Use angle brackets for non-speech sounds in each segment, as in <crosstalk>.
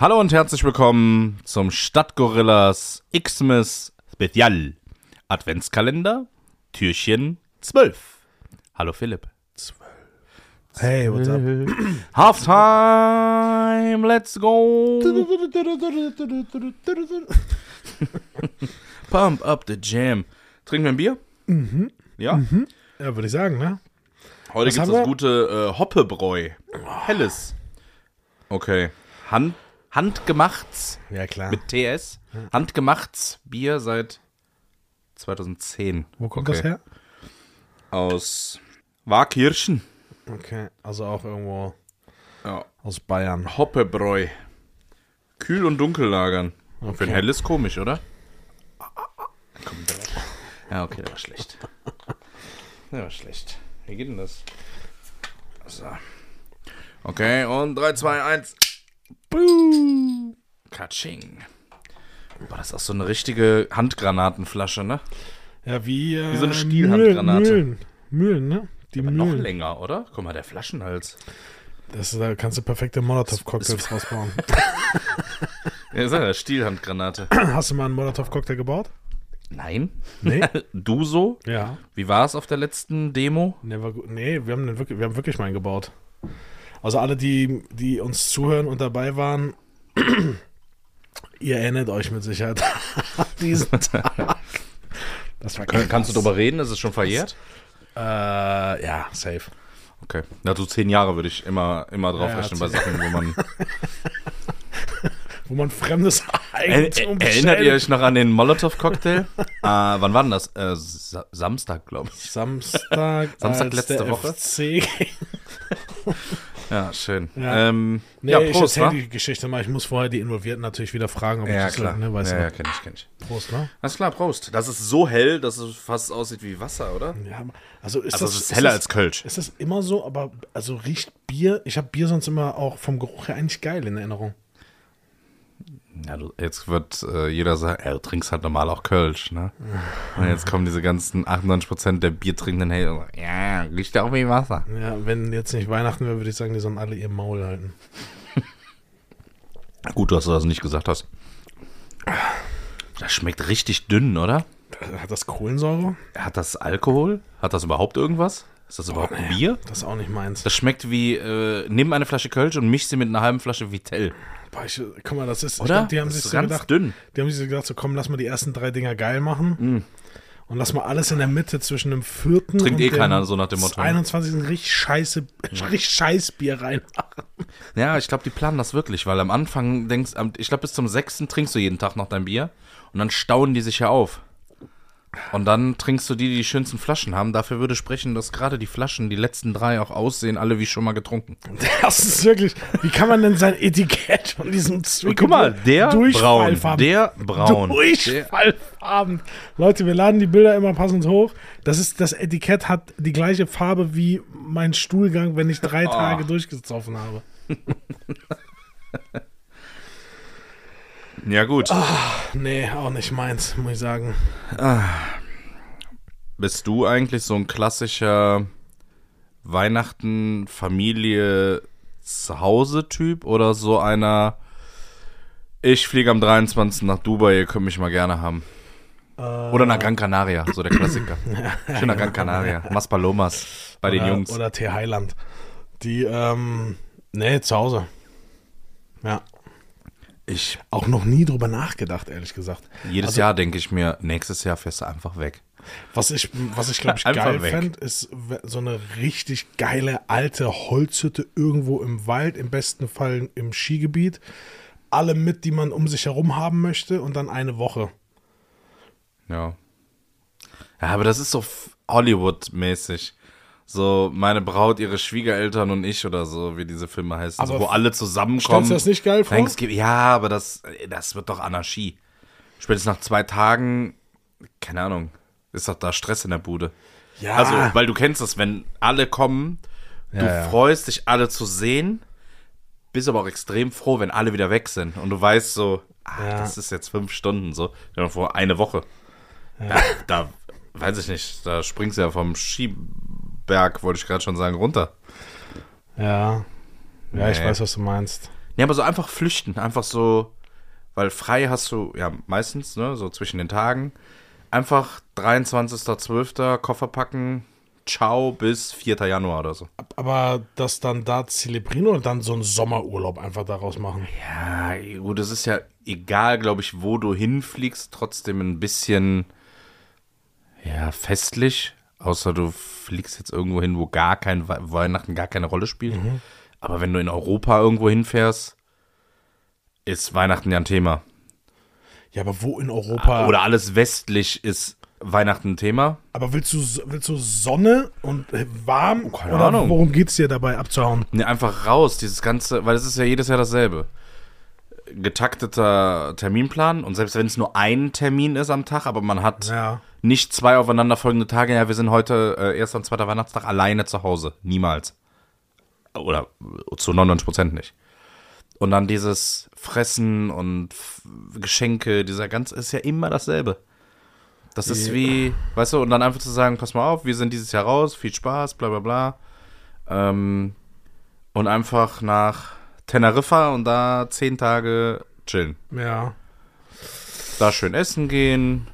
Hallo und herzlich willkommen zum Stadtgorillas Xmas Spezial Adventskalender Türchen 12. Hallo Philipp. Hey, what's up? Halftime, let's go. <laughs> Pump up the jam. Trinken wir ein Bier? Mhm. Ja? Ja, würde ich sagen, ne? Heute gibt es das gute äh, Hoppebräu. Helles. Okay. Hand, handgemachts Ja, klar. mit TS. Handgemachts Bier seit 2010. Wo kommt okay. das her? Aus Waakirchen. Okay, also auch irgendwo Ja. aus Bayern. Hoppebräu. Kühl und dunkel lagern. Für ein Okay. helles komisch, oder? Komm. Ja, okay, der war schlecht. Der war schlecht. Wie geht denn das? So. Okay, und 3, 2, 1. Boom. Katsching. Boah, das ist auch so eine richtige Handgranatenflasche, ne? Ja, wie, äh, Wie so eine Stielhandgranate. Mühlen, Mühlen, ne? Die Aber noch Mühlen. länger, oder? Guck mal, der Flaschenhals. Das, da kannst du perfekte Molotow-Cocktails rausbauen. <laughs> Ja, ist eine Stielhandgranate. Hast du mal einen Molotow-Cocktail gebaut? Nein. Nee? <laughs> Du so? ja. Wie war es auf der letzten Demo? Gut. nee wir, haben wirklich, wir haben wirklich mal einen gebaut. Also alle, die, die uns zuhören und dabei waren, <clears throat> ihr erinnert euch mit Sicherheit an diesen <laughs> Tag. Das war Kann, kannst du krass. darüber reden? Ist es schon verjährt? Äh, ja, safe. Okay. Na, so zehn Jahre würde ich immer, immer drauf Ja, rechnen bei Sachen, wo man. <laughs> Wo man fremdes Er, Eigentum er, erinnert ihr euch noch an den Molotow-Cocktail? <laughs> äh, wann war denn das? Äh, Sa Samstag, glaube ich. Samstag, Samstag letzte Woche? FC. Ja, schön. Ja. Ähm, Nee, ja, ich Prost, erzähle wa? die Geschichte mal. Ich muss vorher die Involvierten natürlich wieder fragen, ob ich Ja, das klar. ne, weißt ja, ja, kenn ich, kenn ich. Prost, ne? Alles klar, Prost. Das ist so hell, dass es fast aussieht wie Wasser, oder? Ja, also ist Also das, es ist heller das, als Kölsch. Ist das immer so, aber also riecht Bier, ich habe Bier sonst immer auch vom Geruch her eigentlich geil in Erinnerung. Ja, du, jetzt wird äh, jeder sagen, ja, du trinkst halt normal auch Kölsch, ne? Und jetzt kommen diese ganzen 98% der Biertrinkenden hey, und sagen, ja, riecht ja auch wie Wasser. Ja, wenn jetzt nicht Weihnachten wäre, würde ich sagen, die sollen alle ihr Maul halten. <laughs> Gut, dass du das nicht gesagt hast. Das schmeckt richtig dünn, oder? Hat das Kohlensäure? Hat das Alkohol? Hat das überhaupt irgendwas? Ist das überhaupt ein Bier? Das ist auch nicht meins. Das schmeckt wie, äh, nimm eine Flasche Kölsch und misch sie mit einer halben Flasche Vitell. Boah, ich, guck mal, das ist, Oder? glaub, die haben das sich so ganz gedacht, dünn. die haben sich so gedacht, so komm, lass mal die ersten drei Dinger geil machen. Und lass mal alles in der Mitte zwischen dem vierten Trinkt und eh dem keiner, so nach dem Motto, ne? 21. richtig scheiße, richtig scheiß Bier reinmachen. Ja, ich glaube, die planen das wirklich, weil am Anfang denkst, ich glaube, bis zum sechsten trinkst du jeden Tag noch dein Bier und dann stauen die sich ja auf. Und dann trinkst du die, die die schönsten Flaschen haben. Dafür würde sprechen, dass gerade die Flaschen, die letzten drei auch aussehen, alle wie schon mal getrunken. <laughs> Das ist wirklich, wie kann man denn sein Etikett von diesem Zwickau braun, der braun. Der, Durchfallfarben. Leute, wir laden die Bilder immer passend hoch. Das ist, das Etikett hat die gleiche Farbe wie mein Stuhlgang, wenn ich drei Oh. Tage durchgesoffen habe. Ja gut. Nee, auch nicht meins, muss ich sagen. Bist du eigentlich so ein klassischer Weihnachten, Familie, Zuhause-Typ oder so einer, ich fliege am 23. nach Dubai, ihr könnt mich mal gerne haben? Oder nach Gran Canaria, so der Klassiker. <laughs> Schöner Gran Canaria. Maspalomas bei den oder, Jungs. Oder T. Heiland. Die, ähm, nee, zu Hause. Ja. Ich, Auch noch nie drüber nachgedacht, ehrlich gesagt. jedes Also- Jahr denke ich mir, nächstes Jahr fährst du einfach weg. Was ich, was ich glaube ich <laughs> geil fände, ist so eine richtig geile alte Holzhütte irgendwo im Wald, im besten Fall im Skigebiet. Alle mit, die man um sich herum haben möchte und dann eine Woche. Ja. Ja, aber das ist so Hollywood-mäßig. So meine Braut, ihre Schwiegereltern und ich oder so, wie diese Filme heißen. So, wo alle zusammenkommen. Du das nicht geil vor? Thanksgiving. Ja, aber das, das wird doch Anarchie. Spätestens nach zwei Tagen, keine Ahnung, ist doch da Stress in der Bude. Ja, Also, weil du kennst das, wenn alle kommen, du Ja, freust dich, alle zu sehen, bist aber auch extrem froh, wenn alle wieder weg sind. Und du weißt so, ah, Ja. das ist jetzt fünf Stunden so. Vor eine Woche. Da, da, weiß ich nicht, da springst du ja vom Skiberg, wollte ich gerade schon sagen, runter. ja. Ja, ich Nee. weiß, was du meinst. Nee, aber so einfach flüchten. Einfach so, weil frei hast du ja meistens, ne, so zwischen den Tagen. Einfach 23.12. Koffer packen, ciao, bis 4. Januar oder so. Aber das dann da zelebrieren oder dann so einen Sommerurlaub einfach daraus machen? Ja, gut, es ist ja egal, glaube ich, wo du hinfliegst, trotzdem ein bisschen, ja, festlich. Außer du fliegst jetzt irgendwo hin, wo gar kein We Weihnachten gar keine Rolle spielt. Aber wenn du in Europa irgendwo hinfährst, ist Weihnachten ja ein Thema. Ja, aber wo in Europa? Oder alles westlich ist Weihnachten ein Thema. aber willst du, willst du Sonne und äh, warm? keine oder Ahnung. worum geht's dir dabei abzuhauen? Ne, einfach raus, dieses ganze, weil es ist ja jedes Jahr dasselbe. Getakteter Terminplan und selbst wenn es nur ein Termin ist am Tag, aber man hat Ja. Nicht zwei aufeinanderfolgende Tage, ja, wir sind heute äh, erster und zweiter Weihnachtstag alleine zu Hause. Niemals. Oder zu 99 Prozent nicht. Und dann dieses Fressen und Geschenke, dieser ganz, ist ja immer dasselbe. Das ist Ja. wie, weißt du, und dann einfach zu sagen, pass mal auf, wir sind dieses Jahr raus, viel Spaß, bla bla bla. Ähm, und einfach nach Teneriffa und da zehn Tage chillen. Ja. Da schön essen gehen.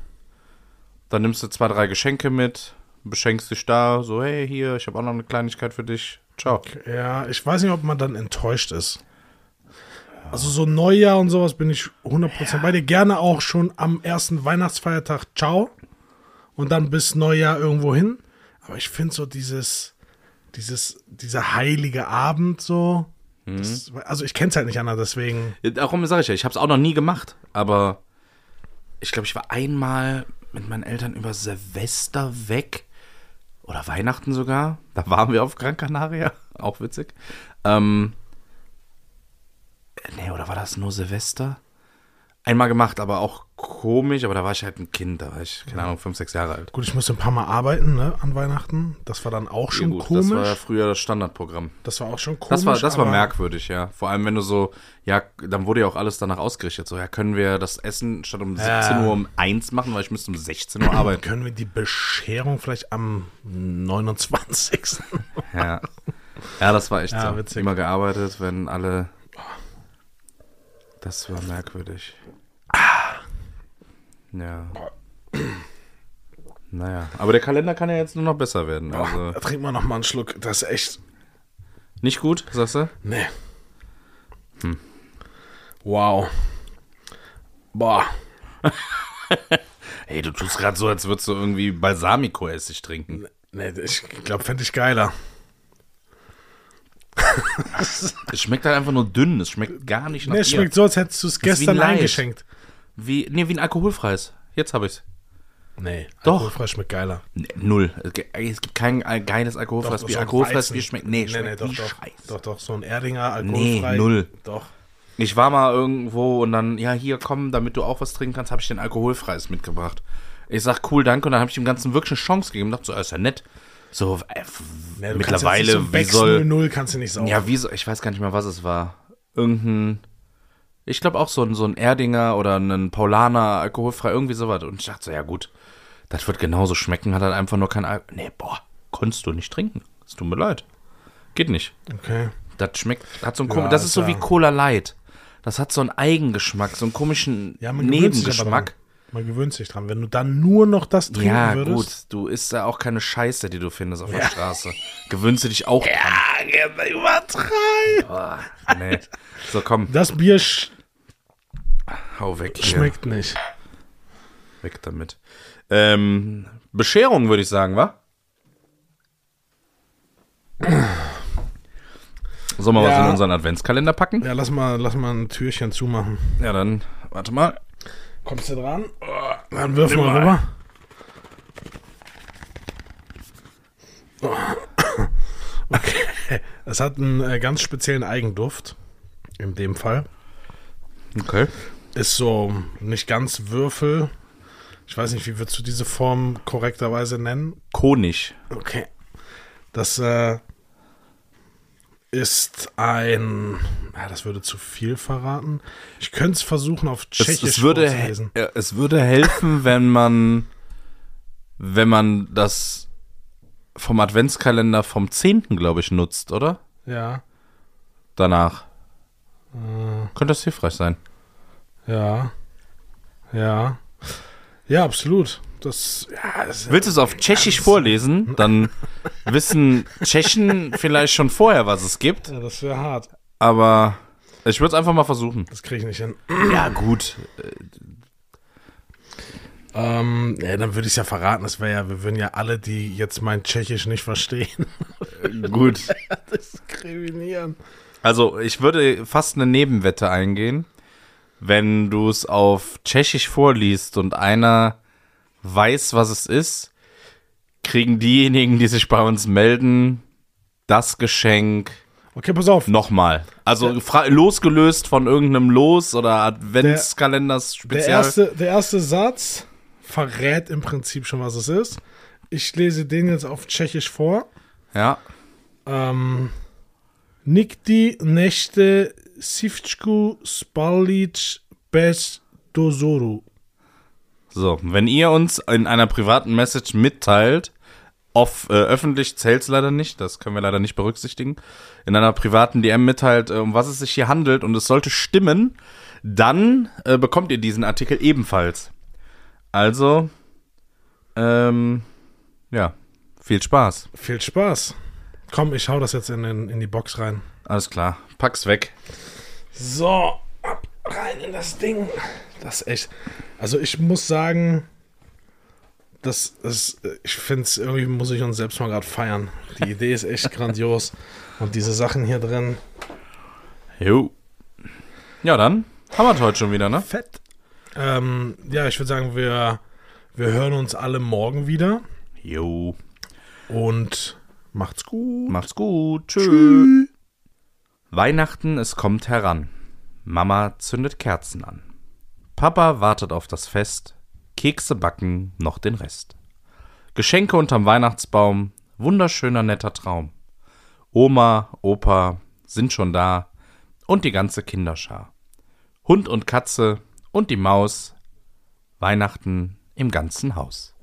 Dann nimmst du zwei, drei Geschenke mit, beschenkst dich da, so, hey, hier, ich habe auch noch eine Kleinigkeit für dich. Ciao. Ja, ich weiß nicht, ob man dann enttäuscht ist. Also so Neujahr und sowas bin ich 100% bei dir. Gerne auch schon am ersten Weihnachtsfeiertag ciao und dann bis Neujahr irgendwo hin. Aber ich finde so dieses, dieses, dieser heilige Abend so, das, also ich kenne es halt nicht anders, deswegen, Darum sage ich ja, ich habe es auch noch nie gemacht, aber ich glaube, ich war einmal mit meinen Eltern über Silvester weg oder Weihnachten sogar. Da waren wir auf Gran Canaria, <laughs> auch witzig. Ähm, nee, oder war das nur Silvester? Einmal gemacht, aber auch komisch, aber da war ich halt ein Kind, da war ich, keine Ahnung, fünf, sechs Jahre alt. gut, ich musste ein paar Mal arbeiten, ne, an Weihnachten. Das war dann auch Ja, schon gut, komisch. Das war ja früher das Standardprogramm. auch schon komisch. Das war, das war merkwürdig, ja. Vor allem, wenn du so, ja, dann wurde ja auch alles danach ausgerichtet. So, ja, können wir das Essen statt um 17 Uhr um 1 machen, weil ich müsste um 16 Uhr arbeiten. Können wir die Bescherung vielleicht am 29. ja. ja, das war echt Ja, so. witzig. Immer gearbeitet, wenn alle. Das war merkwürdig. Ja. Naja, aber der Kalender kann ja jetzt nur noch besser werden. Also Da trinken wir noch mal einen Schluck. Das ist echt. nicht gut, sagst du? Nee. Hm. Wow. Boah. <laughs> Hey, du tust gerade so, als würdest du irgendwie Balsamico-Essig trinken. Nee, ich glaube, fände ich geiler. <laughs> Es schmeckt halt einfach nur dünn. Es schmeckt gar nicht nach Nee, es schmeckt so, als hättest du es gestern Light. eingeschenkt. Wie, nee, wie ein alkoholfreies. Jetzt habe ich's. Nee, Doch. alkoholfrei schmeckt geiler. Nee, null. Es gibt- kein äh, geiles alkoholfreies Doch, Bier. so Alkoholfreies. Bier schmeckt. Nee, schmeckt doch, wie doch, Scheiße. doch, doch, so ein Erdinger, alkoholfrei. Nee, null. Doch. Ich war mal irgendwo und dann, ja, hier komm, damit du auch was trinken kannst, habe ich den alkoholfreies mitgebracht. Ich sag, cool, danke. Und dann habe ich dem Ganzen wirklich eine Chance gegeben. Dachte so, ist ja nett. So, äh, Nee, du mittlerweile, so wie soll. 00 kannst du nicht saugen. Ja, wie so, ich weiß gar nicht mehr, was es war. Irgendein, ich glaube auch so ein, so ein Erdinger oder ein Paulaner, alkoholfrei, irgendwie sowas. Und ich dachte so, ja gut, das wird genauso schmecken, hat halt einfach nur kein Alkohol. Nee, boah, konntest du nicht trinken. Es tut mir leid. Geht nicht. Okay. Das schmeckt, hat so einen Ja, das ist so ist wie ja- Cola Light. Das hat so einen Eigengeschmack, so einen komischen Ja, Nebengeschmack. Man gewöhnt sich dran. Wenn du dann nur noch das trinken Ja, würdest. gut, du isst ja auch keine Scheiße, die du findest auf der Straße. Gewöhnst du dich auch dran. Ja, übertreib. Boah, nee. So, komm, Das Bier hau weg schmeckt nicht. Weg damit. Ähm, Bescherung würde ich sagen, wa? Sollen wir was Ja. in unseren Adventskalender packen? Ja, lass mal, lass mal ein Türchen zumachen. Ja, dann, warte mal. Kommst du dran? Oh, Dann wirf mal rüber. Okay. Es hat einen äh, ganz speziellen Eigenduft. In dem Fall. Okay. Ist so nicht ganz Würfel. Ich weiß nicht, wie würdest du diese Form korrekterweise nennen? Konig. Okay. Das äh, ist ein. Ja, das würde zu viel verraten. Ich könnte es versuchen, auf Es, Tschechisch es, würde, vorzulesen. äh, es würde helfen, <laughs> wenn man, wenn man das vom Adventskalender vom 10. glaube ich, nutzt, oder? Ja. Danach. Könnte das hilfreich sein. Ja. Ja. Ja, absolut. Das, ja, das Willst du es auf Tschechisch vorlesen? <laughs> Dann wissen Tschechen vielleicht schon vorher, was es gibt. ja, das wäre hart. Aber ich würde es einfach mal versuchen. Das kriege ich nicht hin. <clears throat> Ja, gut. Ähm, ja, dann würde ich es ja verraten. Das wäre ja, wir würden ja alle, die jetzt mein Tschechisch nicht verstehen, Gut. <laughs> diskriminieren. Also, ich würde fast eine Nebenwette eingehen. Wenn du es auf Tschechisch vorliest und einer weiß, was es ist, kriegen diejenigen, die sich bei uns melden, das Geschenk Okay, pass auf. nochmal. Also fra- losgelöst von irgendeinem Los oder Adventskalenders Der speziell. erste, der erste Satz verrät im Prinzip schon, was es ist. Ich lese den jetzt auf Tschechisch vor. Ja. Ähm, Nikdy nechte sivčku spalic bez dozoru. So, wenn ihr uns in einer privaten Message mitteilt, off, äh, öffentlich zählt's leider nicht, das können wir leider nicht berücksichtigen, in einer privaten DM mitteilt, äh, um was es sich hier handelt und es sollte stimmen, dann äh, bekommt ihr diesen Artikel ebenfalls. Also, ähm, ja, viel Spaß. Viel Spaß. Komm, ich hau das jetzt in, den, in die Box rein. Alles klar, pack's weg. So, ab rein in das Ding. Das ist echt. Also ich muss sagen, das ist, ich finde es irgendwie muss ich uns selbst mal gerade feiern. Die <laughs> Idee ist echt grandios. Und diese Sachen hier drin. Jo. Ja, dann haben wir heute schon wieder, ne? Fett. Ähm, ja, ich würde sagen, wir, wir hören uns alle morgen wieder. Jo. Und macht's gut. Macht's gut. Tschüss. Weihnachten, es kommt heran. Mama zündet Kerzen an. Papa wartet auf das Fest. Kekse backen, noch den Rest. Geschenke unterm Weihnachtsbaum, wunderschöner netter Traum. Oma, Opa sind schon da und die ganze Kinderschar. Hund und Katze und die Maus. Weihnachten im ganzen Haus.